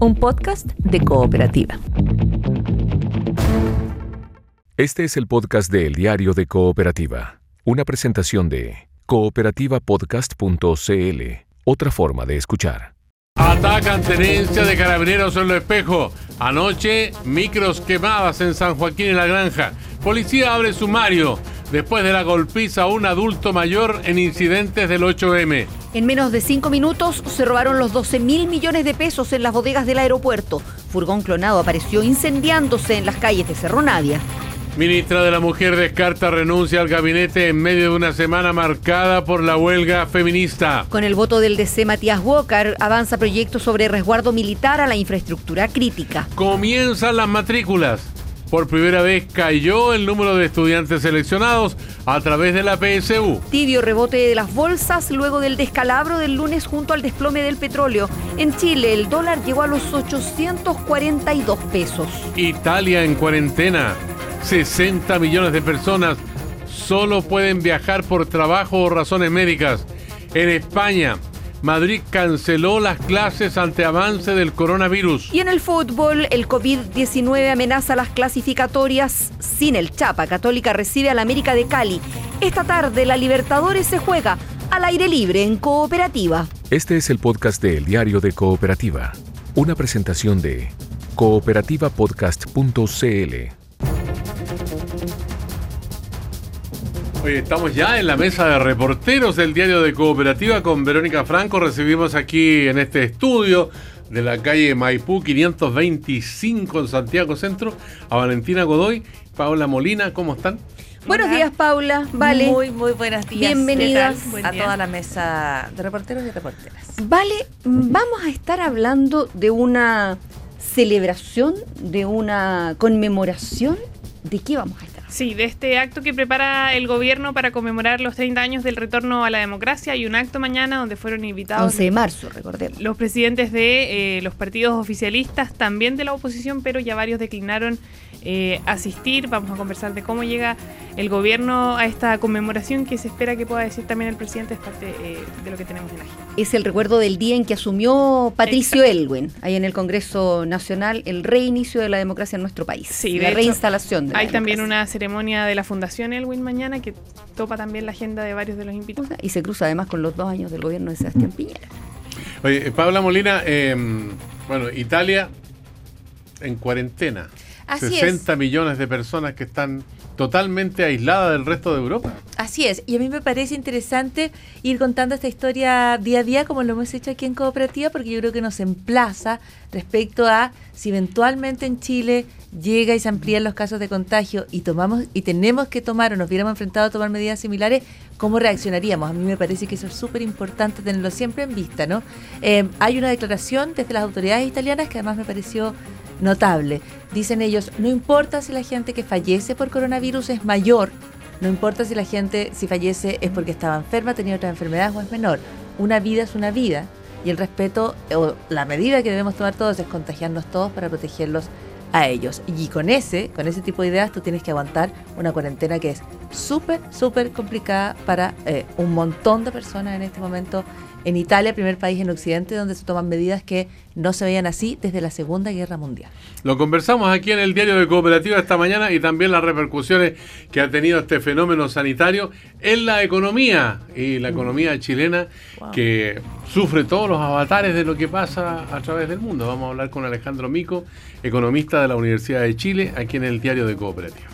un podcast de cooperativa. Este es el podcast de El Diario de Cooperativa, una presentación de cooperativapodcast.cl, otra forma de escuchar. Atacan tenencia de carabineros en lo espejo. Anoche, micros quemadas en San Joaquín en la Granja. Policía abre sumario después de la golpiza a un adulto mayor en incidentes del 8M. En menos de cinco minutos se robaron los 12 mil millones de pesos en las bodegas del aeropuerto. Furgón clonado apareció incendiándose en las calles de Cerro Navia. Ministra de la Mujer descarta renuncia al gabinete en medio de una semana marcada por la huelga feminista. Con el voto del DC Matías Walker, avanza proyecto sobre resguardo militar a la infraestructura crítica. Comienzan las matrículas. Por primera vez cayó el número de estudiantes seleccionados a través de la PSU. Tibio rebote de las bolsas luego del descalabro del lunes junto al desplome del petróleo. En Chile el dólar llegó a los 842 pesos. Italia en cuarentena. 60 millones de personas solo pueden viajar por trabajo o razones médicas. En España, Madrid canceló las clases ante avance del coronavirus. Y en el fútbol, el COVID-19 amenaza las clasificatorias. Sin el Chapa, Católica recibe a la América de Cali. Esta tarde, la Libertadores se juega al aire libre en Cooperativa. Este es el podcast de El Diario de Cooperativa, una presentación de cooperativapodcast.cl. Hoy estamos ya en la mesa de reporteros del diario de Cooperativa con Verónica Franco. Recibimos aquí en este estudio de la calle Maipú 525 en Santiago Centro a Valentina Godoy, Paula Molina. ¿Cómo están? Buenos días, Paula. Vale. Muy, muy buenos días. Bienvenidas a toda la mesa de reporteros y reporteras. Vale, vamos a estar hablando de una celebración, de una conmemoración. ¿De qué vamos a estar? Sí, de este acto que prepara el gobierno para conmemorar los 30 años del retorno a la democracia. Hay un acto mañana donde fueron invitados. 11 de marzo, recordemos. Los presidentes de eh, los partidos oficialistas, también de la oposición, pero ya varios declinaron eh, asistir. Vamos a conversar de cómo llega el gobierno a esta conmemoración que se espera que pueda decir también el presidente, es parte eh, de lo que tenemos en la agenda. Es el recuerdo del día en que asumió Patricio Elwin, ahí en el Congreso Nacional, el reinicio de la democracia en nuestro país. Sí, la de reinstalación. De hay la también democracia. una ceremonia de la Fundación Elwin mañana que topa también la agenda de varios de los invitados. Y se cruza además con los dos años del gobierno de Sebastián Piñera. Oye, eh, Paula Molina, eh, bueno, Italia en cuarentena. Así 60 millones de personas que están totalmente aisladas del resto de Europa. Así es, y a mí me parece interesante ir contando esta historia día a día como lo hemos hecho aquí en Cooperativa, porque yo creo que nos emplaza respecto a si eventualmente en Chile llega y se amplían los casos de contagio y tomamos y tenemos que tomar o nos viéramos enfrentado a tomar medidas similares, ¿cómo reaccionaríamos? A mí me parece que eso es súper importante tenerlo siempre en vista, ¿no? Eh, hay una declaración desde las autoridades italianas que además me pareció notable. Dicen ellos, no importa si la gente que fallece por coronavirus es mayor, no importa si la gente, si fallece es porque estaba enferma, tenía otra enfermedad o es menor. Una vida es una vida y el respeto o la medida que debemos tomar todos es contagiarnos todos para protegerlos a ellos. Y con ese, con ese tipo de ideas, tú tienes que aguantar una cuarentena que es súper, súper complicada para eh, un montón de personas en este momento en Italia, primer país en Occidente donde se toman medidas que no se veían así desde la Segunda Guerra Mundial. Lo conversamos aquí en el diario de Cooperativa esta mañana y también las repercusiones que ha tenido este fenómeno sanitario en la economía y la economía chilena que sufre todos los avatares de lo que pasa a través del mundo. Vamos a hablar con Alejandro Mico, economista de la Universidad de Chile, aquí en el diario de Cooperativa.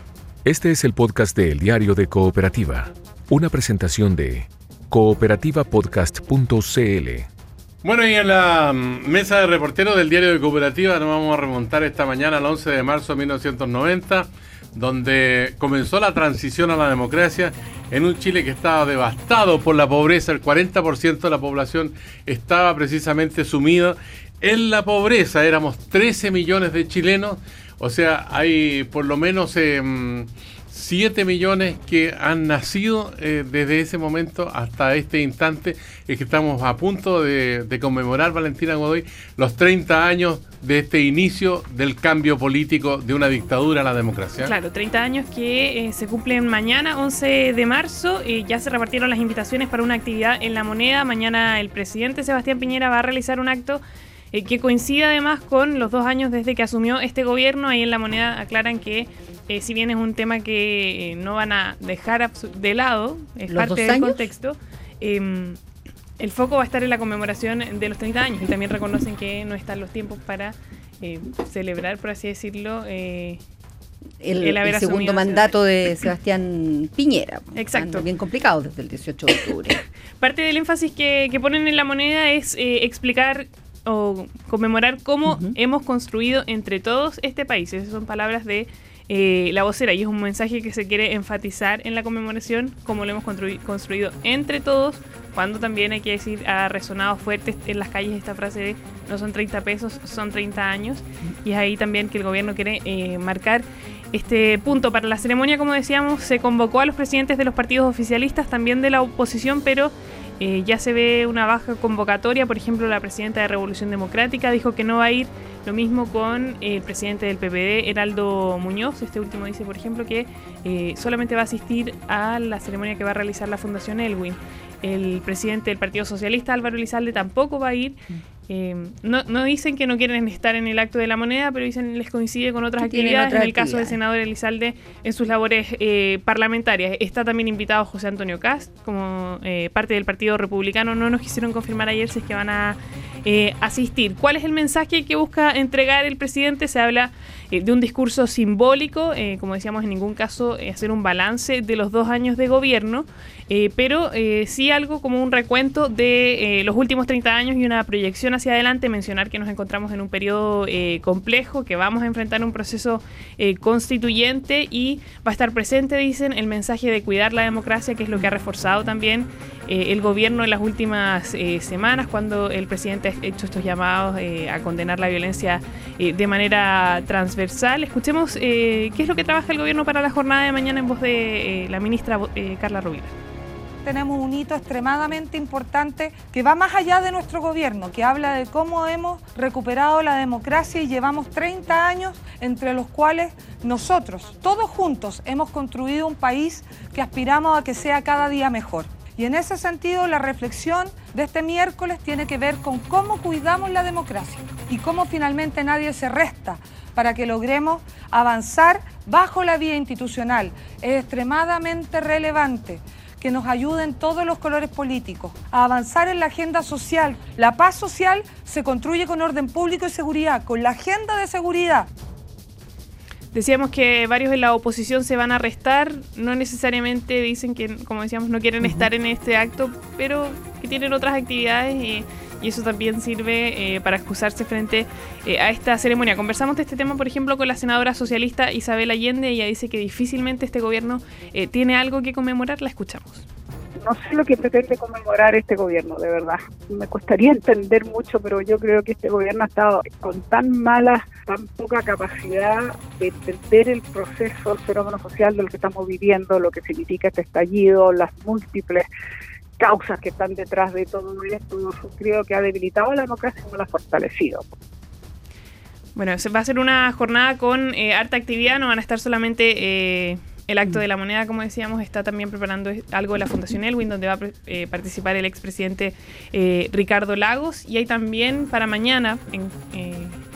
Este es el podcast de El Diario de Cooperativa, una presentación de cooperativapodcast.cl. Bueno, y en la mm, mesa de reporteros del diario de Cooperativa nos vamos a remontar esta mañana al 11 de marzo de 1990, donde comenzó la transición a la democracia en un Chile que estaba devastado por la pobreza. El 40% de la población estaba precisamente sumido en la pobreza. Éramos 13 millones de chilenos, o sea, hay por lo menos... eh, 7 millones que han nacido eh, desde ese momento hasta este instante, es que estamos a punto de, de conmemorar, Valentina Godoy, los 30 años de este inicio del cambio político de una dictadura a la democracia. Claro, 30 años que eh, se cumplen mañana, 11 de marzo. eh, ya se repartieron las invitaciones para una actividad en la moneda. Mañana el presidente Sebastián Piñera va a realizar un acto eh, que coincide además con los dos años desde que asumió este gobierno. Ahí en la moneda aclaran que eh, si bien es un tema que no van a dejar de lado, es parte del contexto, em, el foco va a estar en la conmemoración de los 30 años y también reconocen que no están los tiempos para celebrar, por así decirlo, el, segundo mandato de Sebastián Piñera. Exacto. Bien complicado desde el 18 de octubre. Parte del énfasis que, ponen en la moneda es eh, explicar o conmemorar cómo hemos construido entre todos este país. Esas son palabras de eh, la vocera y es un mensaje que se quiere enfatizar en la conmemoración, cómo lo hemos construido entre todos, cuando también hay que decir, ha resonado fuerte en las calles esta frase de no son 30 pesos, son 30 años. Y es ahí también que el gobierno quiere eh, marcar este punto. Para la ceremonia, como decíamos, se convocó a los presidentes de los partidos oficialistas, también de la oposición, pero eh, ya se ve una baja convocatoria. Por ejemplo, la presidenta de Revolución Democrática dijo que no va a ir. Lo mismo con el presidente del PPD, Heraldo Muñoz. Este último dice, por ejemplo, que eh, solamente va a asistir a la ceremonia que va a realizar la Fundación Elwin. El presidente del Partido Socialista, Álvaro Elizalde, tampoco va a ir. Eh, no, no, dicen que no quieren estar en el acto de la moneda, pero dicen les coincide con otras actividades. en el caso del senador Elizalde, en sus labores eh, parlamentarias. Está también invitado José Antonio Cast como eh, parte del Partido Republicano. No nos quisieron confirmar ayer si es que van a asistir. ¿Cuál es el mensaje que busca entregar el presidente? Se habla de un discurso simbólico, como decíamos, en ningún caso hacer un balance de los dos años de gobierno. Eh, pero eh, sí algo como un recuento de eh, los últimos 30 años y una proyección hacia adelante, mencionar que nos encontramos en un periodo complejo, que vamos a enfrentar un proceso constituyente y va a estar presente, dicen, el mensaje de cuidar la democracia, que es lo que ha reforzado también el gobierno en las últimas semanas, cuando el presidente ha hecho estos llamados a condenar la violencia de manera transversal. Escuchemos qué es lo que trabaja el gobierno para la jornada de mañana en voz de la ministra Carla Rovira tenemos un hito extremadamente importante que va más allá de nuestro gobierno, que habla de cómo hemos recuperado la democracia y llevamos 30 años entre los cuales nosotros, todos juntos, hemos construido un país que aspiramos a que sea cada día mejor. Y en ese sentido, la reflexión de este miércoles tiene que ver con cómo cuidamos la democracia y cómo finalmente nadie se resta para que logremos avanzar bajo la vía institucional. Es extremadamente relevante que nos ayuden todos los colores políticos a avanzar en la agenda social. La paz social se construye con orden público y seguridad, con la agenda de seguridad. Decíamos que varios de la oposición se van a arrestar, no necesariamente dicen que, como decíamos, no quieren estar en este acto, pero que tienen otras actividades y y eso también sirve eh, para excusarse frente eh, a esta ceremonia. Conversamos de este tema, por ejemplo, con la senadora socialista Isabel Allende. Ella dice que difícilmente este gobierno eh, tiene algo que conmemorar. La escuchamos. No sé lo que pretende conmemorar este gobierno, de verdad. Me costaría entender mucho, pero yo creo que este gobierno ha estado con tan mala, tan poca capacidad de entender el proceso, el fenómeno social del que estamos viviendo, lo que significa este estallido, las múltiples causas que están detrás de todo esto, creo que ha debilitado la democracia y no la ha fortalecido. Bueno, va a ser una jornada con eh, harta actividad, no van a estar solamente eh, el acto de la moneda, como decíamos, está también preparando algo de la Fundación Elwin, donde va a eh, participar el expresidente eh, Ricardo Lagos, y hay también para mañana, en,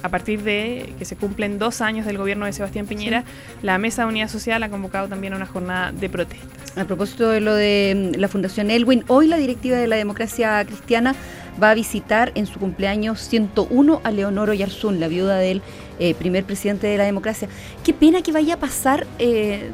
a partir de que se cumplen dos años del gobierno de Sebastián Piñera, la Mesa de Unidad Social ha convocado también a una jornada de protestas. A propósito de lo de mm, la Fundación Elwin, hoy la directiva de la democracia cristiana va a visitar en su cumpleaños 101 a Leonoro Yarzún, la viuda del eh, primer presidente de la democracia. Qué pena que vaya a pasar eh,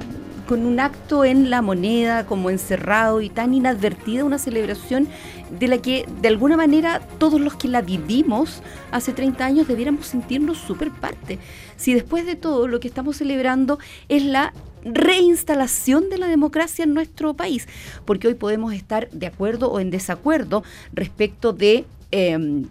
con un acto en la moneda, como encerrado y tan inadvertida, una celebración de la que de alguna manera todos los que la vivimos hace 30 años debiéramos sentirnos súper parte. Si después de todo lo que estamos celebrando es la reinstalación de la democracia en nuestro país, porque hoy podemos estar de acuerdo o en desacuerdo respecto de... Em,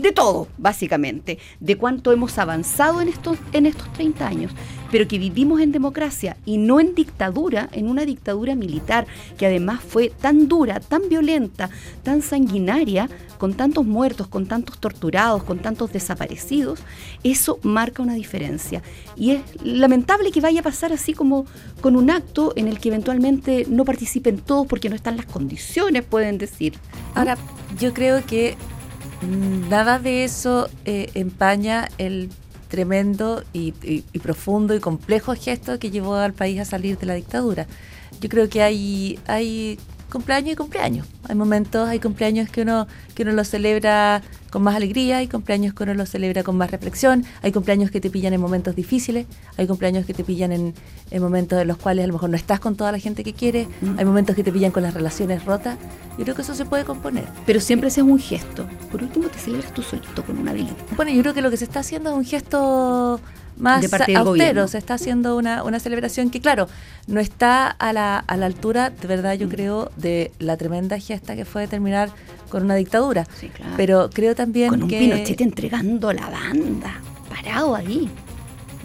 de todo, básicamente, de cuánto hemos avanzado en estos, en estos 30 años pero que vivimos en democracia y no en dictadura, en una dictadura militar que además fue tan dura, tan violenta, tan sanguinaria, con tantos muertos, con tantos torturados, con tantos desaparecidos, eso marca una diferencia. Y es lamentable que vaya a pasar así como con un acto en el que eventualmente no participen todos porque no están las condiciones, pueden decir. Ahora, yo creo que nada de eso eh, empaña el tremendo y, y, profundo y complejo gesto que llevó al país a salir de la dictadura. Yo creo que hay, hay cumpleaños y cumpleaños. Hay momentos, hay cumpleaños que uno, que uno los celebra con más alegría, hay cumpleaños que uno los celebra con más reflexión, hay cumpleaños que te pillan en momentos difíciles, hay cumpleaños que te pillan en, momentos en los cuales a lo mejor no estás con toda la gente que quieres, mm. hay momentos que te pillan con las relaciones rotas. Yo creo que eso se puede componer. Pero siempre ese es un gesto. Por último, te celebras tú solito con una velita. Bueno, yo creo que lo que se está haciendo es un gesto más austero. Se está haciendo una, una, celebración que, claro, no está a la, a la altura, de verdad, yo creo, de la tremenda gesta que fue terminar con una dictadura. Sí, claro. Pero creo también con un que. Pinochet entregando la banda, parado ahí.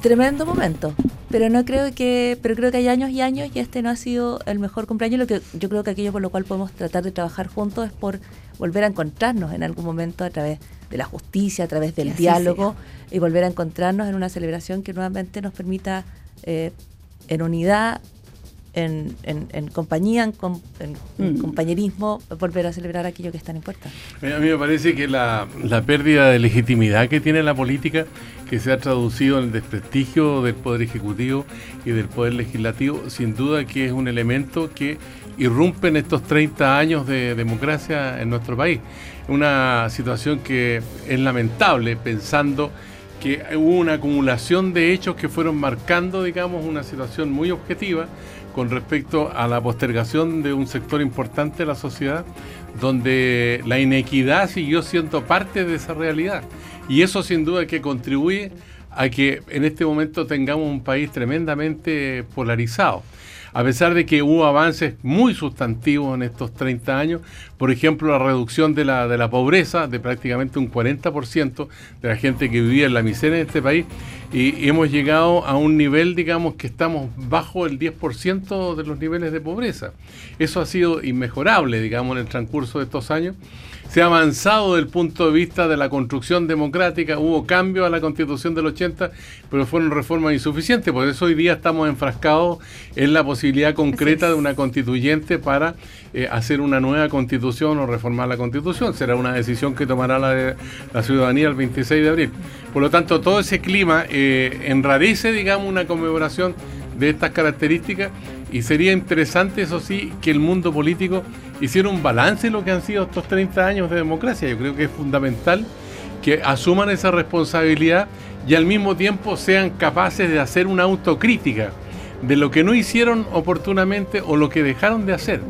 Tremendo momento. Pero no creo que, pero creo que hay años y años y este no ha sido el mejor cumpleaños. Lo que yo creo que aquello por lo cual podemos tratar de trabajar juntos es por volver a encontrarnos en algún momento a través de la justicia, a través del diálogo y volver a encontrarnos en una celebración que nuevamente nos permita eh, en unidad, en, en, compañía, en, mm. compañerismo, volver a celebrar aquello que es tan importante. A mí me parece que la, la, pérdida de legitimidad que tiene la política, que se ha traducido en el desprestigio del Poder Ejecutivo y del Poder Legislativo, sin duda que es un elemento que irrumpe en estos 30 años de democracia en nuestro país. Una situación que es lamentable pensando que hubo una acumulación de hechos que fueron marcando, digamos, una situación muy objetiva con respecto a la postergación de un sector importante de la sociedad, donde la inequidad siguió siendo parte de esa realidad. Y eso sin duda que contribuye a que en este momento tengamos un país tremendamente polarizado a pesar de que hubo avances muy sustantivos en estos 30 años, por ejemplo, la reducción de la, de la pobreza de prácticamente un 40% de la gente que vivía en la miseria en este país, y, hemos llegado a un nivel, digamos, que estamos bajo el 10% de los niveles de pobreza. Eso ha sido inmejorable, digamos, en el transcurso de estos años se ha avanzado desde el punto de vista de la construcción democrática, hubo cambios a la constitución del 80, pero fueron reformas insuficientes, por eso hoy día estamos enfrascados en la posibilidad concreta de una constituyente para eh, hacer una nueva constitución o reformar la constitución. Será una decisión que tomará la, la ciudadanía el 26 de abril. Por lo tanto, todo ese clima eh, enrarece, digamos, una conmemoración de estas características y sería interesante, eso sí, que el mundo político hiciera un balance de lo que han sido estos 30 años de democracia. Yo creo que es fundamental que asuman esa responsabilidad y al mismo tiempo sean capaces de hacer una autocrítica de lo que no hicieron oportunamente o lo que dejaron de hacer.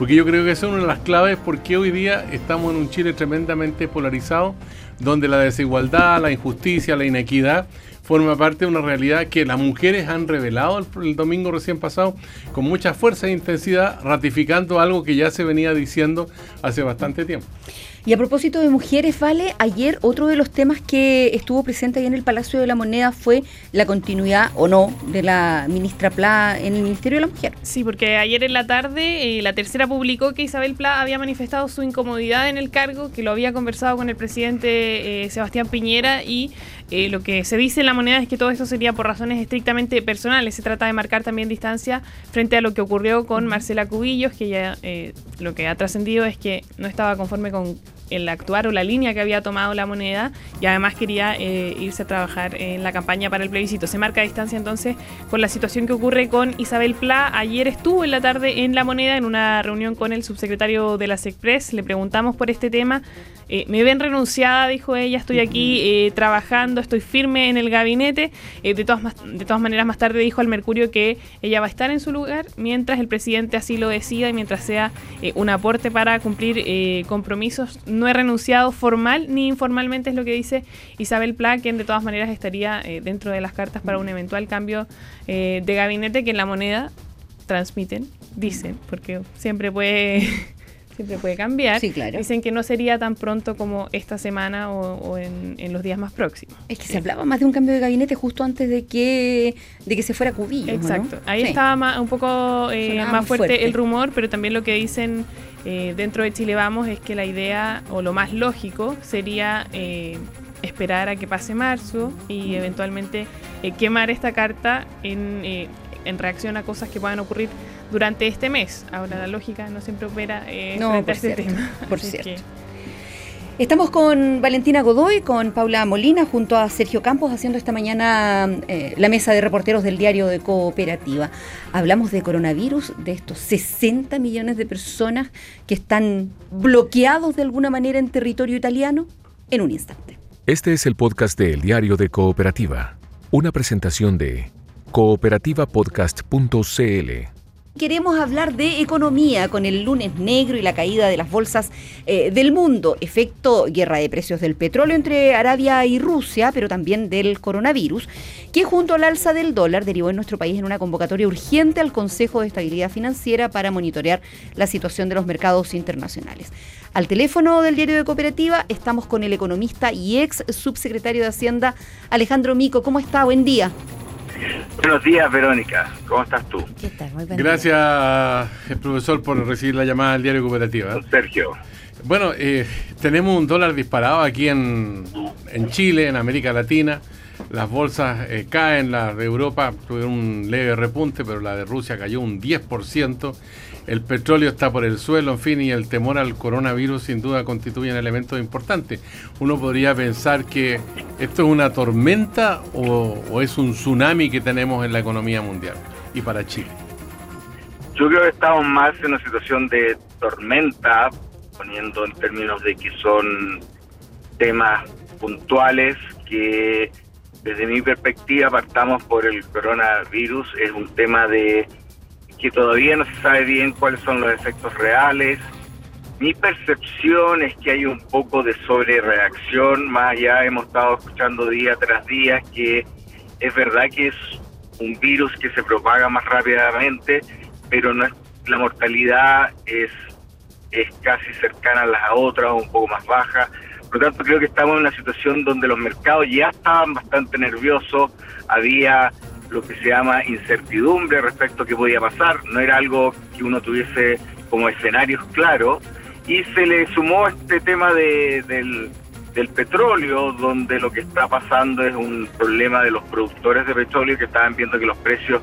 Porque yo creo que esa es una de las claves porque hoy día estamos en un Chile tremendamente polarizado, donde la desigualdad, la injusticia, la inequidad forma parte de una realidad que las mujeres han revelado el, domingo recién pasado con mucha fuerza e intensidad, ratificando algo que ya se venía diciendo hace bastante tiempo. Y a propósito de mujeres, Vale, ayer otro de los temas que estuvo presente ahí en el Palacio de la Moneda fue la continuidad o no de la ministra Pla en el Ministerio de la Mujer. Sí, porque ayer en la tarde eh, la tercera publicó que Isabel Pla había manifestado su incomodidad en el cargo, que lo había conversado con el presidente eh, Sebastián Piñera y eh, lo que se dice en la moneda es que todo esto sería por razones estrictamente personales. Se trata de marcar también distancia frente a lo que ocurrió con Marcela Cubillos, que ya lo que ha trascendido es que no estaba conforme con el actuar o la línea que había tomado la moneda y además quería eh, irse a trabajar en la campaña para el plebiscito. Se marca distancia entonces con la situación que ocurre con Isabel Pla. Ayer estuvo en la tarde en la moneda en una reunión con el subsecretario de la SECPRES. Le preguntamos por este tema. Eh, me ven renunciada, dijo ella, estoy aquí eh, trabajando, estoy firme en el gabinete. de, todas, de todas maneras, más tarde dijo al Mercurio que ella va a estar en su lugar mientras el presidente así lo decida y mientras sea un aporte para cumplir compromisos no he renunciado formal ni informalmente, es lo que dice Isabel Pla, quien de todas maneras estaría eh, dentro de las cartas para un eventual cambio eh, de gabinete que en la moneda transmiten, dicen, porque siempre puede... siempre puede cambiar. Dicen que no sería tan pronto como esta semana o, en, los días más próximos. Es que se hablaba más de un cambio de gabinete justo antes de que, de que se fuera Cubillo. Exacto. Ahí estaba un poco eh, más fuerte, el rumor, pero también lo que dicen eh, dentro de Chile Vamos es que la idea o lo más lógico sería eh, esperar a que pase marzo y eventualmente eh, quemar esta carta en, en, reacción a cosas que puedan ocurrir durante este mes. Ahora la lógica no siempre opera frente a este tema. Por cierto. Estamos con Valentina Godoy, con Paula Molina, junto a Sergio Campos, haciendo esta mañana eh, la mesa de reporteros del diario de Cooperativa. Hablamos de coronavirus, de estos 60 millones de personas que están bloqueados de alguna manera en territorio italiano, en un instante. Este es el podcast del diario de Cooperativa, una presentación de cooperativapodcast.cl. Queremos hablar de economía con el lunes negro y la caída de las bolsas eh, del mundo, efecto guerra de precios del petróleo entre Arabia y Rusia, pero también del coronavirus, que junto al alza del dólar derivó en nuestro país en una convocatoria urgente al Consejo de Estabilidad Financiera para monitorear la situación de los mercados internacionales. Al teléfono del diario de Cooperativa estamos con el economista y ex subsecretario de Hacienda Alejandro Mico. ¿Cómo está? Buen día. Buenos días, Verónica. ¿Cómo estás tú? ¿Qué tal? Muy Gracias, el profesor, por recibir la llamada del diario Cooperativa. Sergio. Bueno, eh, tenemos un dólar disparado aquí en, en, Chile, en América Latina. Las bolsas eh, caen, las de Europa tuvieron un leve repunte, pero la de Rusia cayó un 10% el petróleo está por el suelo, en fin, y el temor al coronavirus sin duda constituye un elemento importante. Uno podría pensar que esto es una tormenta o, es un tsunami que tenemos en la economía mundial y para Chile. Yo creo que estamos más en una situación de tormenta, poniendo en términos de que son temas puntuales que desde mi perspectiva partamos por el coronavirus, es un tema de que todavía no se sabe bien cuáles son los efectos reales. Mi percepción es que hay un poco de sobrereacción, más allá hemos estado escuchando día tras día que es verdad que es un virus que se propaga más rápidamente, pero no la mortalidad es, es casi cercana a las otras un poco más baja. Por lo tanto, creo que estamos en una situación donde los mercados ya estaban bastante nerviosos, había lo que se llama incertidumbre respecto a qué podía pasar, no era algo que uno tuviese como escenarios claros, y se le sumó este tema de, del, del petróleo, donde lo que está pasando es un problema de los productores de petróleo que estaban viendo que los precios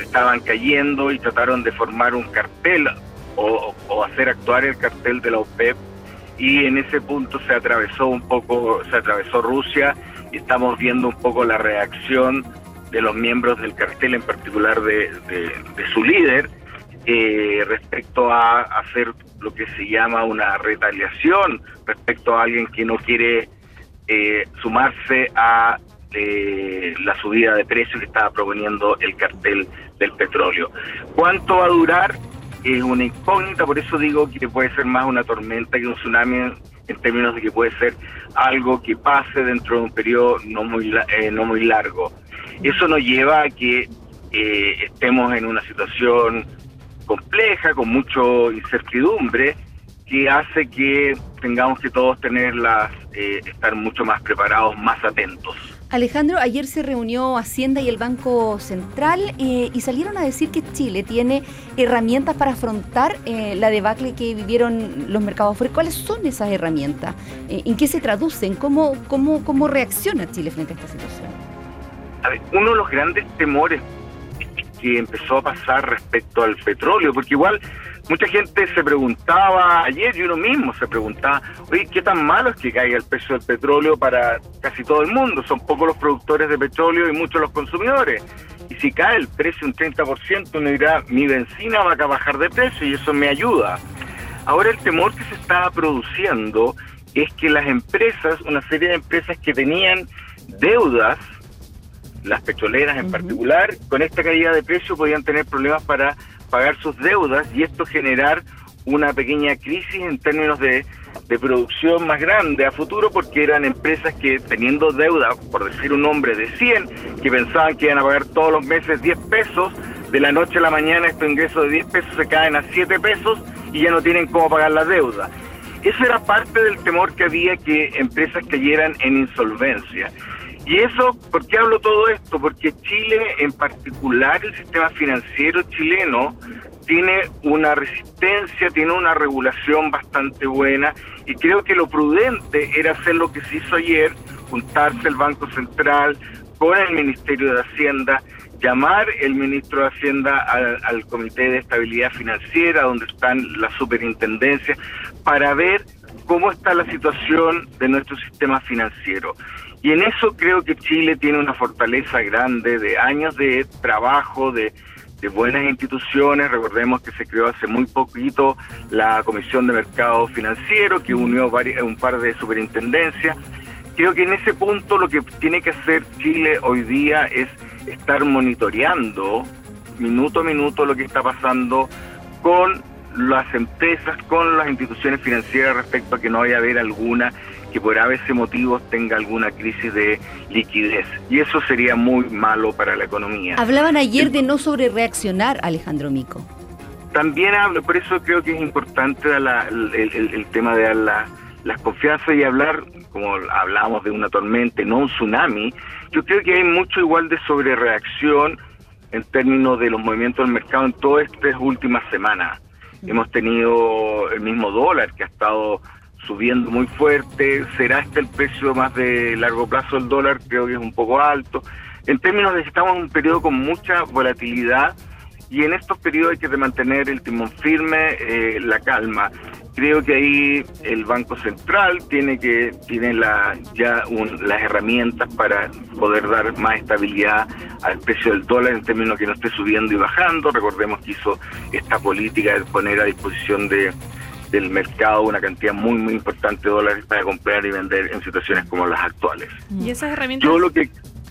estaban cayendo y trataron de formar un cartel o, o, hacer actuar el cartel de la OPEP. Y en ese punto se atravesó un poco, se atravesó Rusia y estamos viendo un poco la reacción de los miembros del cartel, en particular de, su líder, eh, respecto a hacer lo que se llama una retaliación respecto a alguien que no quiere eh, sumarse a eh, la subida de precios que estaba proponiendo el cartel del petróleo. ¿Cuánto va a durar? Es una incógnita, por eso digo que puede ser más una tormenta que un tsunami en términos de que puede ser algo que pase dentro de un periodo no muy, no muy largo. Eso nos lleva a que eh, estemos en una situación compleja, con mucho incertidumbre, que hace que tengamos que todos tenerlas, eh, estar mucho más preparados, más atentos. Alejandro, ayer se reunió Hacienda y el Banco Central eh, y salieron a decir que Chile tiene herramientas para afrontar la debacle que vivieron los mercados ¿Cuáles son esas herramientas? ¿En qué se traducen? ¿Cómo, cómo, ¿Cómo reacciona Chile frente a esta situación? Uno de los grandes temores que empezó a pasar respecto al petróleo, porque igual mucha gente se preguntaba ayer y uno mismo se preguntaba, oye, ¿qué tan malo es que caiga el precio del petróleo para casi todo el mundo? Son pocos los productores de petróleo y muchos los consumidores. Y si cae el precio un 30%, uno dirá, mi benzina va a bajar de precio y eso me ayuda. Ahora el temor que se está produciendo es que las empresas, una serie de empresas que tenían deudas, las petroleras en particular, con esta caída de precio podían tener problemas para pagar sus deudas y esto generar una pequeña crisis en términos de, de producción más grande a futuro porque eran empresas que teniendo deuda, por decir un nombre, de 100, que pensaban que iban a pagar todos los meses 10 pesos, de la noche a la mañana estos ingresos de 10 pesos se caen a 7 pesos y ya no tienen cómo pagar la deuda. Eso era parte del temor que había que empresas cayeran en insolvencia. Y eso, ¿por qué hablo todo esto? Porque Chile, en particular el sistema financiero chileno, tiene una resistencia, tiene una regulación bastante buena y creo que lo prudente era hacer lo que se hizo ayer, juntarse el Banco Central con el Ministerio de Hacienda, llamar el ministro de Hacienda al, al Comité de Estabilidad Financiera, donde están las superintendencias, para ver cómo está la situación de nuestro sistema financiero. Y en eso creo que Chile tiene una fortaleza grande de años de trabajo, de, de buenas instituciones. Recordemos que se creó hace muy poquito la Comisión de Mercado Financiero, que unió varias, un par de superintendencias. Creo que en ese punto lo que tiene que hacer Chile hoy día es estar monitoreando minuto a minuto lo que está pasando con las empresas, con las instituciones financieras respecto a que no vaya a haber alguna que por a veces motivos tenga alguna crisis de liquidez. Y eso sería muy malo para la economía. Hablaban ayer de no sobre reaccionar, Alejandro Mico. También hablo, por eso creo que es importante el, tema de las confianzas y hablar, como hablábamos de una tormenta, no un tsunami. Yo creo que hay mucho igual de sobrereacción en términos de los movimientos del mercado en todas estas últimas semanas. Hemos tenido el mismo dólar que ha estado subiendo muy fuerte. ¿Será este el precio más de largo plazo del dólar? Creo que es un poco alto. En términos de que estamos en un periodo con mucha volatilidad y en estos periodos hay que mantener el timón firme, eh, la calma. Creo que ahí el Banco Central tiene que tiene la, ya las herramientas para poder dar más estabilidad al precio del dólar en términos que no esté subiendo y bajando. Recordemos que hizo esta política de poner a disposición de del mercado una cantidad muy muy importante de dólares para comprar y vender en situaciones como las actuales. ¿Y esas herramientas? Yo lo que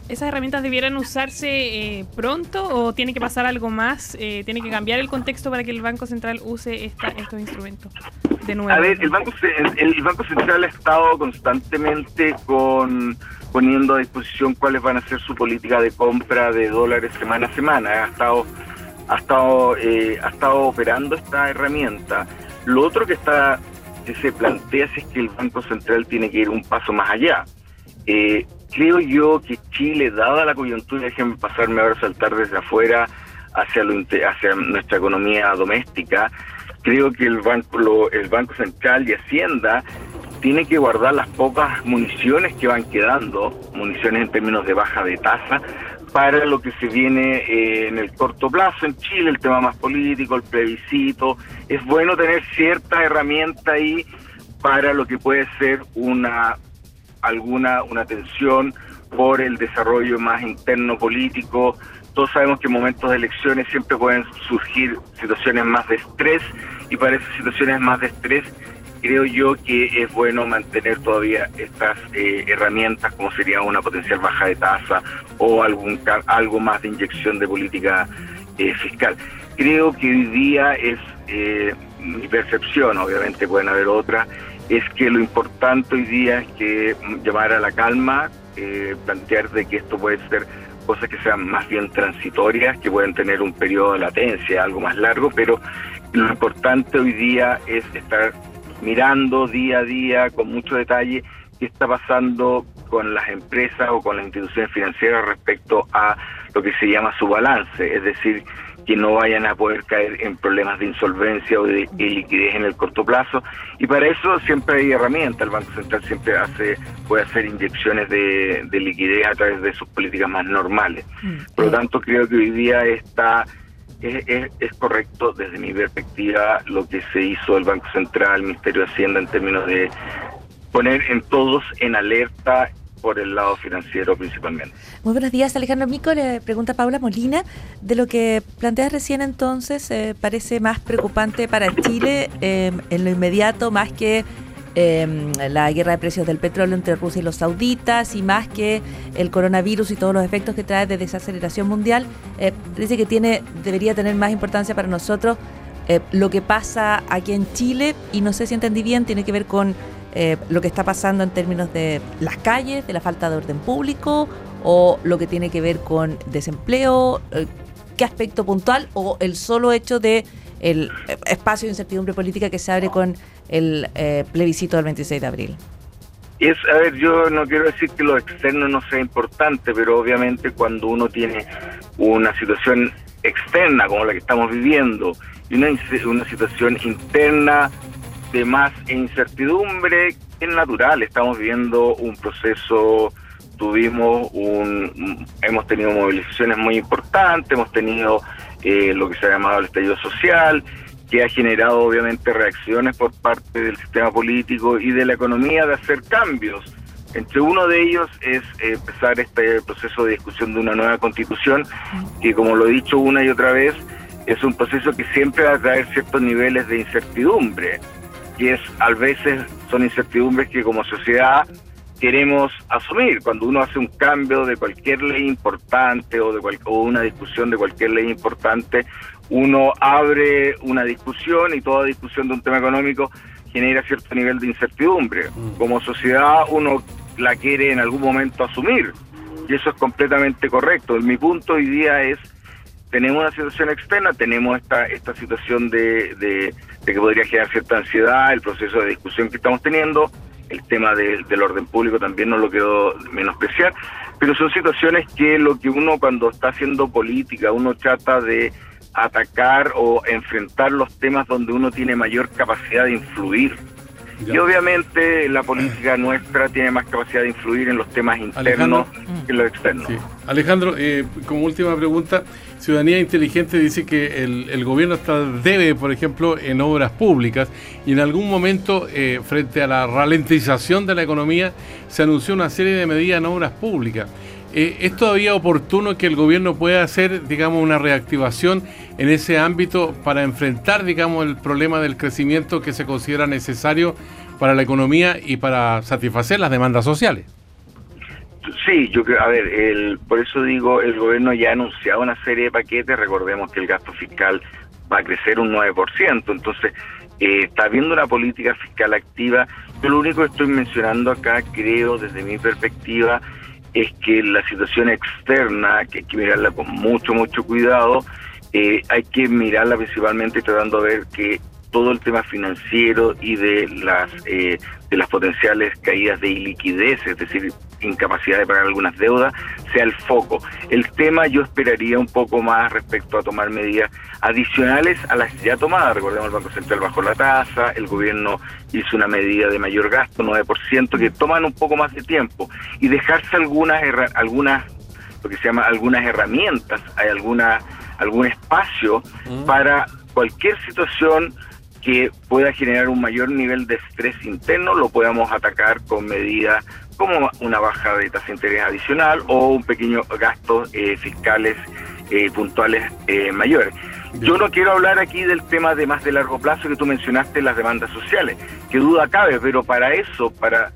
¿Esas herramientas debieran usarse eh, pronto o tiene que pasar algo más? Eh, ¿Tiene que cambiar el contexto para que el Banco Central use estos instrumentos de nuevo? A ver, el Banco, el Banco Central ha estado constantemente con poniendo a disposición cuáles van a ser su política de compra de dólares semana a semana. Ha estado, ha estado, eh, ha estado operando esta herramienta. Lo otro que está que se plantea es que el Banco Central tiene que ir un paso más allá. Eh, creo yo que Chile, dada la coyuntura, déjenme pasarme ahora a saltar desde afuera hacia, lo, hacia nuestra economía doméstica, creo que el banco, el banco Central y Hacienda tiene que guardar las pocas municiones que van quedando, municiones en términos de baja de tasa, para lo que se viene eh, en el corto plazo en Chile, el tema más político, el plebiscito. Es bueno tener cierta herramienta ahí para lo que puede ser una alguna una tensión por el desarrollo más interno político. Todos sabemos que en momentos de elecciones siempre pueden surgir situaciones más de estrés y para esas situaciones más de estrés creo yo que es bueno mantener todavía estas eh, herramientas como sería una potencial baja de tasa o algún algo más de inyección de política eh, fiscal. Creo que hoy día es eh, mi percepción, obviamente pueden haber otras, es que lo importante hoy día es que llamar a la calma, plantear de que esto puede ser cosas que sean más bien transitorias, que pueden tener un periodo de latencia, algo más largo, pero lo importante hoy día es estar mirando día a día con mucho detalle qué está pasando con las empresas o con las instituciones financieras respecto a lo que se llama su balance, es decir, que no vayan a poder caer en problemas de insolvencia o de, liquidez en el corto plazo. Y para eso siempre hay herramientas. El Banco Central siempre hace puede hacer inyecciones de, liquidez a través de sus políticas más normales. Mm. Por lo tanto, creo que hoy día está es, correcto desde mi perspectiva lo que se hizo el Banco Central, el Ministerio de Hacienda en términos de poner en todos en alerta por el lado financiero principalmente. Muy buenos días, Alejandro Mico. Le pregunta Paula Molina. De lo que planteas recién entonces, eh, parece más preocupante para Chile eh, en lo inmediato, más que Em, la guerra de precios del petróleo entre Rusia y los sauditas y más que el coronavirus y todos los efectos que trae de desaceleración mundial, eh, dice que tiene, debería tener más importancia para nosotros eh, lo que pasa aquí en Chile y no sé si entendí bien, tiene que ver con eh, lo que está pasando en términos de las calles, de la falta de orden público o lo que tiene que ver con desempleo, qué aspecto puntual o el solo hecho de el espacio de incertidumbre política que se abre con el eh, plebiscito del 26 de abril? Es, a ver, yo no quiero decir que lo externo no sea importante, pero obviamente cuando uno tiene una situación externa como la que estamos viviendo y una, una situación interna de más incertidumbre, es natural. Estamos viviendo un proceso, tuvimos un, hemos tenido movilizaciones muy importantes, hemos tenido eh, lo que se ha llamado el estallido social, que ha generado obviamente reacciones por parte del sistema político y de la economía de hacer cambios. Entre uno de ellos es eh, empezar este proceso de discusión de una nueva constitución, que como lo he dicho una y otra vez, es un proceso que siempre va a traer ciertos niveles de incertidumbre, y es a veces son incertidumbres que como sociedad queremos asumir. Cuando uno hace un cambio de cualquier ley importante o de o una discusión de cualquier ley importante, uno abre una discusión y toda discusión de un tema económico genera cierto nivel de incertidumbre. Mm. Como sociedad uno la quiere en algún momento asumir y eso es completamente correcto. Mi punto hoy día es tenemos una situación externa, tenemos esta esta situación de, de, que podría generar cierta ansiedad, el proceso de discusión que estamos teniendo, el tema del orden público también no lo quiero menospreciar, pero son situaciones que lo que uno cuando está haciendo política, uno trata de atacar o enfrentar los temas donde uno tiene mayor capacidad de influir. Y obviamente la política nuestra tiene más capacidad de influir en los temas internos que en los externos. Alejandro, eh, como última pregunta, Ciudadanía Inteligente dice que el, gobierno está debe, por ejemplo, en obras públicas y en algún momento, eh, frente a la ralentización de la economía, se anunció una serie de medidas en obras públicas. Eh, ¿Es todavía oportuno que el gobierno pueda hacer, digamos, una reactivación en ese ámbito para enfrentar, digamos, el problema del crecimiento que se considera necesario para la economía y para satisfacer las demandas sociales? Sí, yo creo, a ver, el, por eso digo, el gobierno ya ha anunciado una serie de paquetes, recordemos que el gasto fiscal va a crecer un 9%, entonces eh, está habiendo una política fiscal activa. Yo lo único que estoy mencionando acá, creo, desde mi perspectiva, es que la situación externa, que hay que mirarla con mucho, mucho cuidado, eh, hay que mirarla principalmente tratando de ver que todo el tema financiero y de las eh, de las potenciales caídas de liquidez, es decir, incapacidad de pagar algunas deudas, sea el foco. El tema yo esperaría un poco más respecto a tomar medidas adicionales a las ya tomadas. Recordemos el Banco Central bajó la tasa, el gobierno hizo una medida de mayor gasto, 9%, que toman un poco más de tiempo y dejarse algunas algunas lo que se llama algunas herramientas, hay alguna algún espacio mm. para cualquier situación que pueda generar un mayor nivel de estrés interno, lo podamos atacar con medidas como una baja de tasa de interés adicional o un pequeño gasto eh, fiscales eh, puntuales eh, mayores. Yo no quiero hablar aquí del tema de más de largo plazo que tú mencionaste, las demandas sociales, que duda cabe, pero para eso, para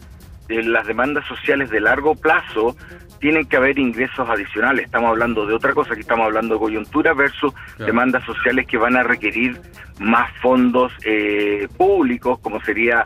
las demandas sociales de largo plazo, tienen que haber ingresos adicionales. Estamos hablando de otra cosa, que estamos hablando de coyuntura versus demandas sociales que van a requerir más fondos eh, públicos, como sería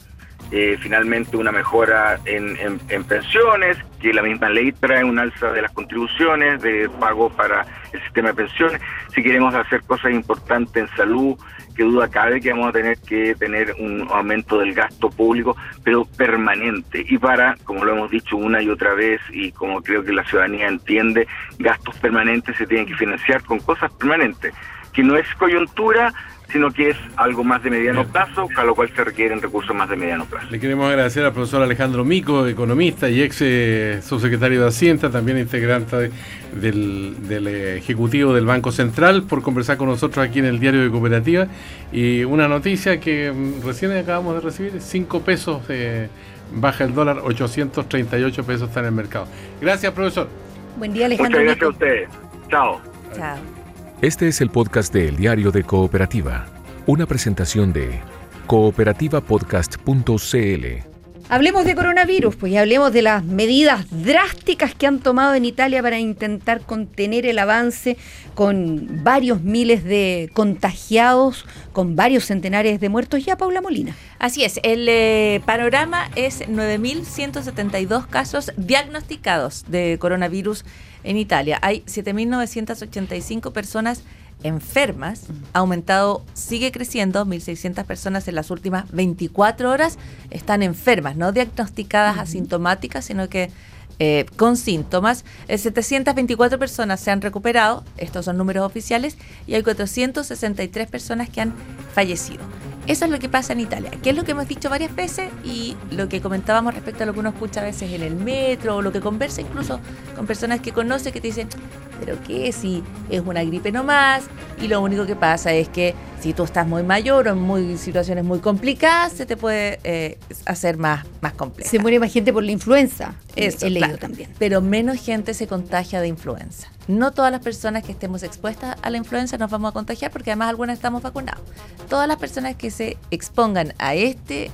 eh, finalmente una mejora en, en, pensiones, que la misma ley trae un alza de las contribuciones, de pago para el sistema de pensiones. Si queremos hacer cosas importantes en salud, que duda cabe que vamos a tener que tener un aumento del gasto público, pero permanente. Y para, como lo hemos dicho una y otra vez, y como creo que la ciudadanía entiende, gastos permanentes se tienen que financiar con cosas permanentes, que no es coyuntura, sino que es algo más de mediano plazo, a lo cual se requieren recursos más de mediano plazo. Le queremos agradecer al profesor Alejandro Mico, economista y ex eh, subsecretario de Hacienda, también integrante del, Ejecutivo del Banco Central, por conversar con nosotros aquí en el Diario de Cooperativa. Y una noticia que mm, recién acabamos de recibir, 5 pesos eh, baja el dólar, 838 pesos está en el mercado. Gracias, profesor. Buen día, Alejandro. Muchas gracias a ustedes. Chao. Chao. Este es el podcast de El Diario de Cooperativa, una presentación de cooperativapodcast.cl. Hablemos de coronavirus, pues y hablemos de las medidas drásticas que han tomado en Italia para intentar contener el avance con varios miles de contagiados, con varios centenares de muertos. Ya, Paula Molina. Así es, el eh, panorama es 9.172 casos diagnosticados de coronavirus en Italia. Hay 7.985 personas enfermas, ha aumentado, sigue creciendo, 1.600 personas en las últimas 24 horas están enfermas, no diagnosticadas asintomáticas, sino que eh, con síntomas. 724 eh, personas se han recuperado, estos son números oficiales, y hay 463 personas que han fallecido. Eso es lo que pasa en Italia, que es lo que hemos dicho varias veces y lo que comentábamos respecto a lo que uno escucha a veces en el metro o lo que conversa incluso con personas que conoce que te dicen, pero que si es una gripe nomás y lo único que pasa es que si tú estás muy mayor o en muy situaciones muy complicadas, se te puede eh, hacer más, más compleja. Se muere más gente por la influenza. Eso, he leído claro. también. Pero menos gente se contagia de influenza. No todas las personas que estemos expuestas a la influenza nos vamos a contagiar porque además algunas estamos vacunados. Todas las personas que se expongan a este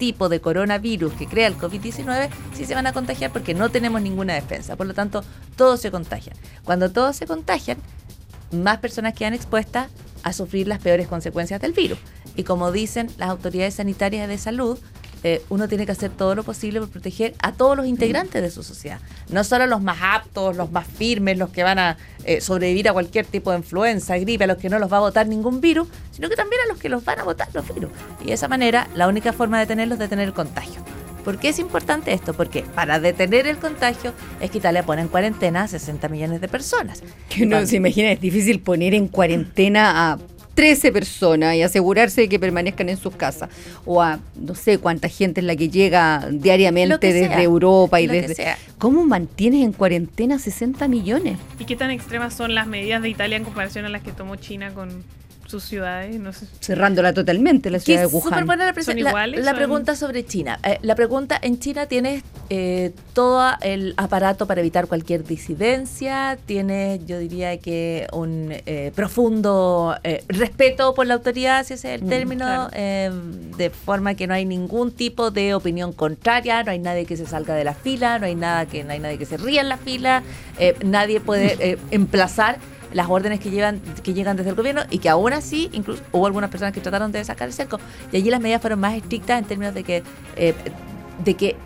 tipo de coronavirus que crea el COVID-19 sí se van a contagiar porque no tenemos ninguna defensa. Por lo tanto, todos se contagian. Cuando todos se contagian, más personas quedan expuestas a sufrir las peores consecuencias del virus. Y como dicen las autoridades sanitarias de salud, eh, uno tiene que hacer todo lo posible por proteger a todos los integrantes de su sociedad. No solo los más aptos, los más firmes, los que van a eh, sobrevivir a cualquier tipo de influenza, gripe, a los que no los va a botar ningún virus, sino que también a los que los van a botar los virus. Y de esa manera, la única forma de detenerlos es detener el contagio. ¿Por qué es importante esto? Porque para detener el contagio es que Italia pone en cuarentena a 60 millones de personas. Que uno se imagina, es difícil poner en cuarentena a 13 personas y asegurarse de que permanezcan en sus casas. O a no sé cuánta gente es la que llega diariamente que desde sea, Europa y lo que desde. sea. ¿Cómo mantienes en cuarentena 60 millones? ¿Y qué tan extremas son las medidas de Italia en comparación a las que tomó China con sus ciudades? No sé. Cerrándola totalmente la ciudad de es súper Wuhan. buena la, ¿Son la- iguales? la ¿Son- pregunta sobre China. Eh, la pregunta, en China tienes eh, todo el aparato para evitar cualquier disidencia, tienes, yo diría que un eh, profundo eh, respeto por la autoridad, si ese es el Mm, término, claro. eh, de forma que no hay ningún tipo de opinión contraria, no hay nadie que se salga de la fila, no hay nada que no hay nadie que se ría en la fila, eh, nadie puede eh, emplazar las órdenes que llevan que llegan desde el gobierno y que aún así incluso hubo algunas personas que trataron de sacar el cerco. Y allí las medidas fueron más estrictas en términos de que eh, de que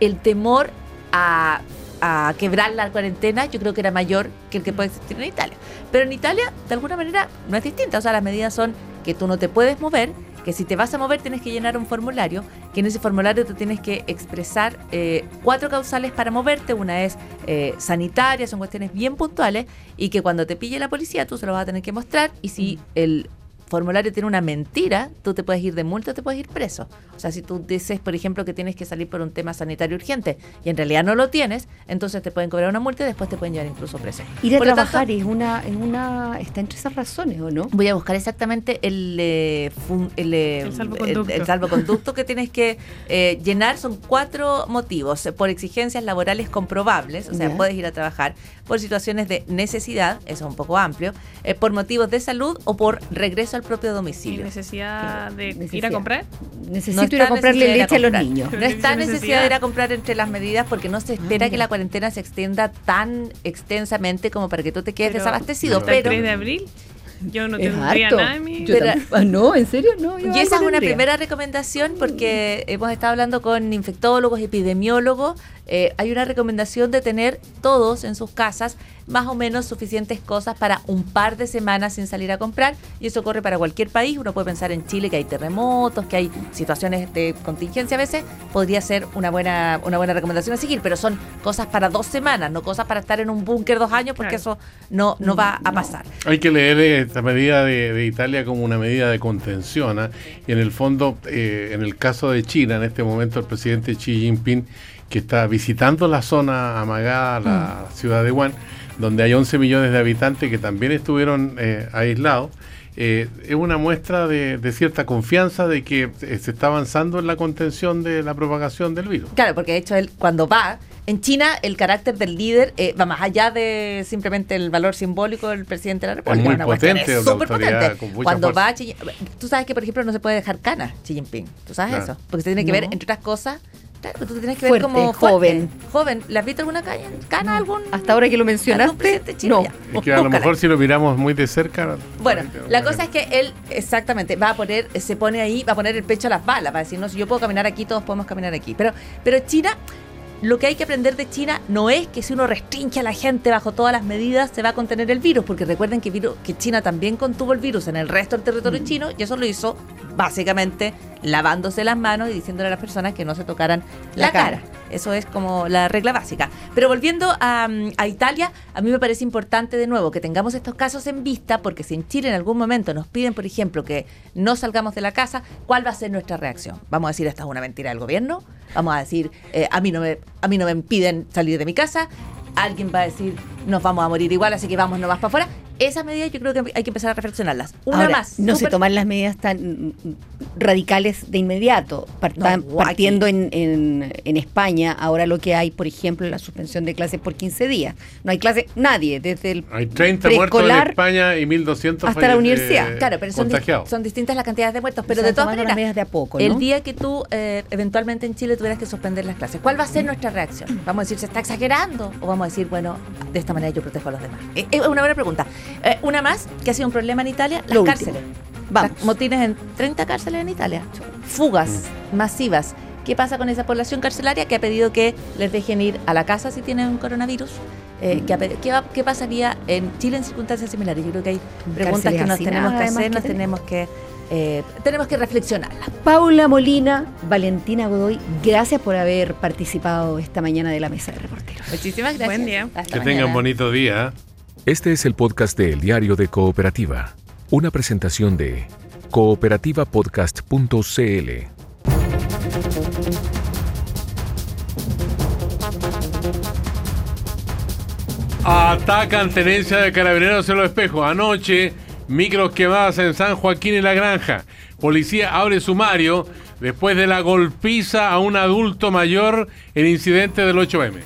el temor a, a quebrar la cuarentena yo creo que era mayor que el que puede existir en Italia. Pero en Italia de alguna manera no es distinta. O sea las medidas son que tú no te puedes mover que si te vas a mover tienes que llenar un formulario, que en ese formulario tú tienes que expresar eh, cuatro causales para moverte, una es eh, sanitaria, son cuestiones bien puntuales, y que cuando te pille la policía tú se lo vas a tener que mostrar, y si el formulario tiene una mentira, tú te puedes ir de multa o te puedes ir preso. O sea, si tú dices, por ejemplo, que tienes que salir por un tema sanitario urgente y en realidad no lo tienes, entonces te pueden cobrar una multa y después te pueden llevar incluso preso. Ir a Por lo tanto, trabajar es una, es una. está entre esas razones, ¿o no? Voy a buscar exactamente el, eh, fun- el, eh, El salvoconducto. el- el salvoconducto que tienes que eh, llenar. Son cuatro motivos. Por exigencias laborales comprobables, o sea, puedes ir a trabajar. Por situaciones de necesidad, eso es un poco amplio. eh, por motivos de salud o por regreso al propio ¿Y domicilio. necesidad de ir a comprar? Necesito No ir a está comprarle necesidad de ir a leche a los comprar. niños. No está Necesidad. de ir a comprar entre las medidas porque no se espera que mira. la cuarentena se extienda tan extensamente como para que tú te quedes Pero- desabastecido. ¿Hasta el Pero, 3 de abril? Yo no Es tendría harto. nada en mi... Pero- ah, no, ¿en serio? No, yo Y esa es una primera recomendación porque hemos estado hablando con infectólogos, epidemiólogos. Eh, hay una recomendación de tener todos en sus casas más o menos suficientes cosas para un par de semanas sin salir a comprar. Y eso corre para cualquier país. Uno puede pensar en Chile que hay terremotos, que hay situaciones de contingencia a veces. Podría ser una buena, una buena recomendación a seguir, pero son cosas para dos semanas, no cosas para estar en un búnker dos años porque Claro. eso no, no va a pasar. Hay que leer esta medida de, de Italia como una medida de contención. ¿ah? Y en el fondo, eh, en el caso de China, en este momento el presidente Xi Jinping, que está visitando la zona amagada, la ciudad de Wuhan, donde hay 11 millones de habitantes que también estuvieron eh, aislados, eh, es una muestra de, de cierta confianza de que eh, se está avanzando en la contención de la propagación del virus. Claro, porque de hecho él cuando va, en China el carácter del líder eh, va más allá de simplemente el valor simbólico del presidente de la República. muy una cuestión, potente, es autoridad potente. Cuando fuerza. va a Xi- tú sabes que por ejemplo no se puede dejar cana Xi Jinping, tú sabes Claro. eso, porque se tiene que ver entre otras cosas. Claro, tú tienes que Fuerte, ver como joven. Joven, ¿le has visto alguna cana, cana algún Hasta ahora que lo mencionaste, no. Es que a lo mejor si lo miramos muy de cerca. Bueno, la cosa es que él, exactamente, va a poner, se pone ahí, va a poner el pecho a las balas, va a decir, no, si yo puedo caminar aquí, todos podemos caminar aquí. Pero, pero China, lo que hay que aprender de China no es que si uno restringe a la gente bajo todas las medidas se va a contener el virus, porque recuerden que, virus, que China también contuvo el virus en el resto del territorio chino y eso lo hizo básicamente lavándose las manos y diciéndole a las personas que no se tocaran la, La cara. cara. Eso es como la regla básica. Pero volviendo a, Italia, a mí me parece importante de nuevo que tengamos estos casos en vista, porque si en Chile en algún momento nos piden, por ejemplo, que no salgamos de la casa, ¿cuál va a ser nuestra reacción? ¿Vamos a decir esta es una mentira del gobierno? ¿Vamos a decir eh, a, mí no me, a mí no me impiden salir de mi casa? alguien va a decir, nos vamos a morir igual, así que vamos nomás para afuera. Esas medidas yo creo que hay que empezar a reflexionarlas. Una Ahora, más. No se toman las medidas tan radicales de inmediato. No, partiendo en, en- en España, ahora lo que hay, por ejemplo, es la suspensión de clases por 15 días. No hay clase, nadie, desde el Hay 30 muertos en preescolar España y 1.200 hasta la falle- universidad. eh, Claro, pero son, di- contagiados. son distintas las cantidades de muertos. Pero Se de van todas maneras, medidas de a poco, ¿no? el día que tú eh, eventualmente en Chile tuvieras que suspender las clases, ¿cuál va a ser nuestra reacción? ¿Vamos a decir se está exagerando? ¿O vamos a decir, bueno, de esta manera yo protejo a los demás? Eh, Es una buena pregunta. Eh, una más, que ha sido un problema en Italia, las Lo último. cárceles. Vamos. Las motines en 30 cárceles en Italia. Fugas masivas. ¿Qué pasa con esa población carcelaria que ha pedido que les dejen ir a la casa si tienen coronavirus? Eh, ¿qué, pedi- qué va- qué pasaría en Chile en circunstancias similares? Yo creo que hay preguntas Cárceles que nos tenemos que hacer, nos tenemos. tenemos que, eh, tenemos que reflexionarlas. Paula Molina, Valentina Godoy, gracias por haber participado esta mañana de la mesa de reporteros. Muchísimas gracias. Buen día. Hasta Que mañana. tengan bonito día. Este es el podcast de El Diario de Cooperativa, una presentación de cooperativapodcast.cl. Atacan tenencia de carabineros en los espejos. Anoche, micros quemadas en San Joaquín y La Granja. Policía abre sumario después de la golpiza a un adulto mayor en incidente del 8M.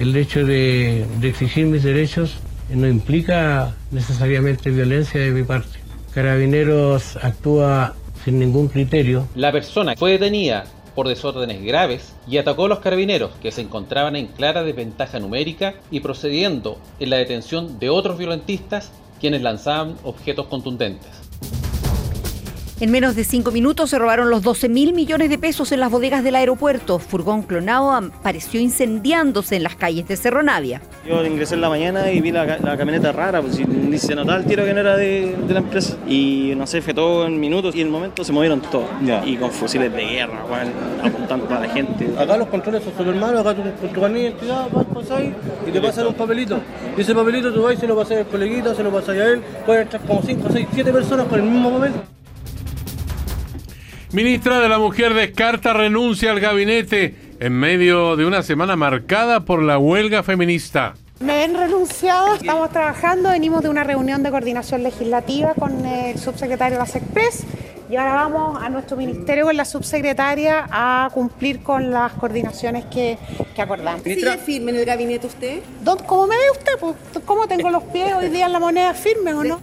El hecho de, de exigir mis derechos no implica necesariamente violencia de mi parte. Carabineros actúa sin ningún criterio. La persona fue detenida por desórdenes graves y atacó a los carabineros que se encontraban en clara desventaja numérica y procediendo en la detención de otros violentistas quienes lanzaban objetos contundentes. En menos de cinco minutos se robaron los 12 mil millones de pesos en las bodegas del aeropuerto. Furgón clonado apareció incendiándose en las calles de Cerro Navia. Yo ingresé en la mañana y vi la, ca- la camioneta rara, pues y ni se notaba el tiro que no era de, de la empresa. Y no sé, fue todo en minutos y en el momento se movieron todos. Y con fusiles de guerra, apuntando a la gente. Acá los controles son súper malos, acá tú con tu carnet de identidad vas, pasáis y te pasan un papelito. Y ese papelito tú vas y se lo pasas al coleguita, se lo pasas a él, pueden entrar como 5, 6, 7 personas con el mismo papel. Ministra de la Mujer descarta renuncia al gabinete en medio de una semana marcada por la huelga feminista. Me han renunciado, estamos trabajando, venimos de una reunión de coordinación legislativa con el subsecretario de Express y ahora vamos a nuestro ministerio con la subsecretaria a cumplir con las coordinaciones que, que acordamos. ¿Sigue firme en el gabinete usted? Don- ¿Cómo me ve usted? Pues, ¿Cómo tengo los pies hoy día en la moneda firme o no?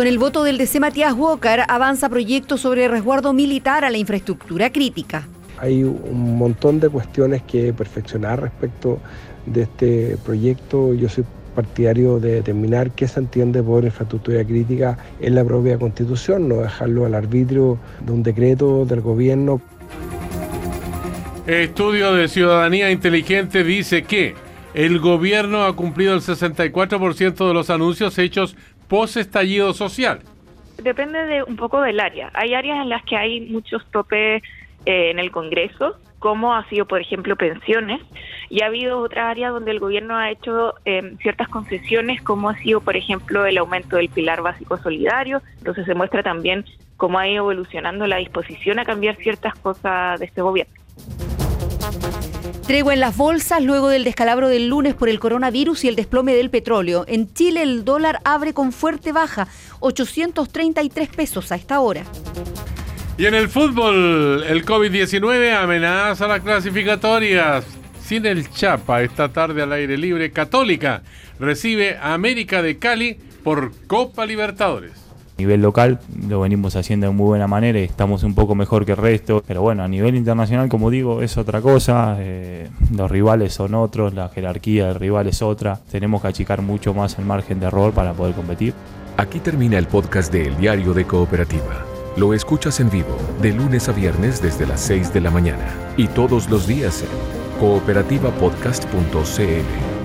Con el voto del DC Matías Walker avanza proyecto sobre resguardo militar a la infraestructura crítica. Hay un montón de cuestiones que perfeccionar respecto de este proyecto. Yo soy partidario de determinar qué se entiende por infraestructura crítica en la propia constitución, no dejarlo al arbitrio de un decreto del gobierno. Estudio de Ciudadanía Inteligente dice que el gobierno ha cumplido el 64% de los anuncios hechos post estallido social. Depende de un poco del área. Hay áreas en las que hay muchos topes eh, en el Congreso, como ha sido, por ejemplo, pensiones, y ha habido otras áreas donde el gobierno ha hecho eh, ciertas concesiones, como ha sido, por ejemplo, el aumento del pilar básico solidario. Entonces se muestra también cómo ha ido evolucionando la disposición a cambiar ciertas cosas de este gobierno. Tregua en las bolsas luego del descalabro del lunes por el coronavirus y el desplome del petróleo. En Chile el dólar abre con fuerte baja, 833 pesos a esta hora. Y en el fútbol, el COVID-19 amenaza las clasificatorias. Sin el Chapa, esta tarde al aire libre, Católica recibe a América de Cali por Copa Libertadores. Nivel local lo venimos haciendo de muy buena manera y estamos un poco mejor que el resto. Pero bueno, a nivel internacional, como digo, es otra cosa. eh, los rivales son otros, la jerarquía del rival es otra. Tenemos que achicar mucho más el margen de error para poder competir. Aquí termina el podcast de El Diario de Cooperativa. Lo escuchas en vivo de lunes a viernes desde las 6 de la mañana y todos los días en cooperativapodcast.cl.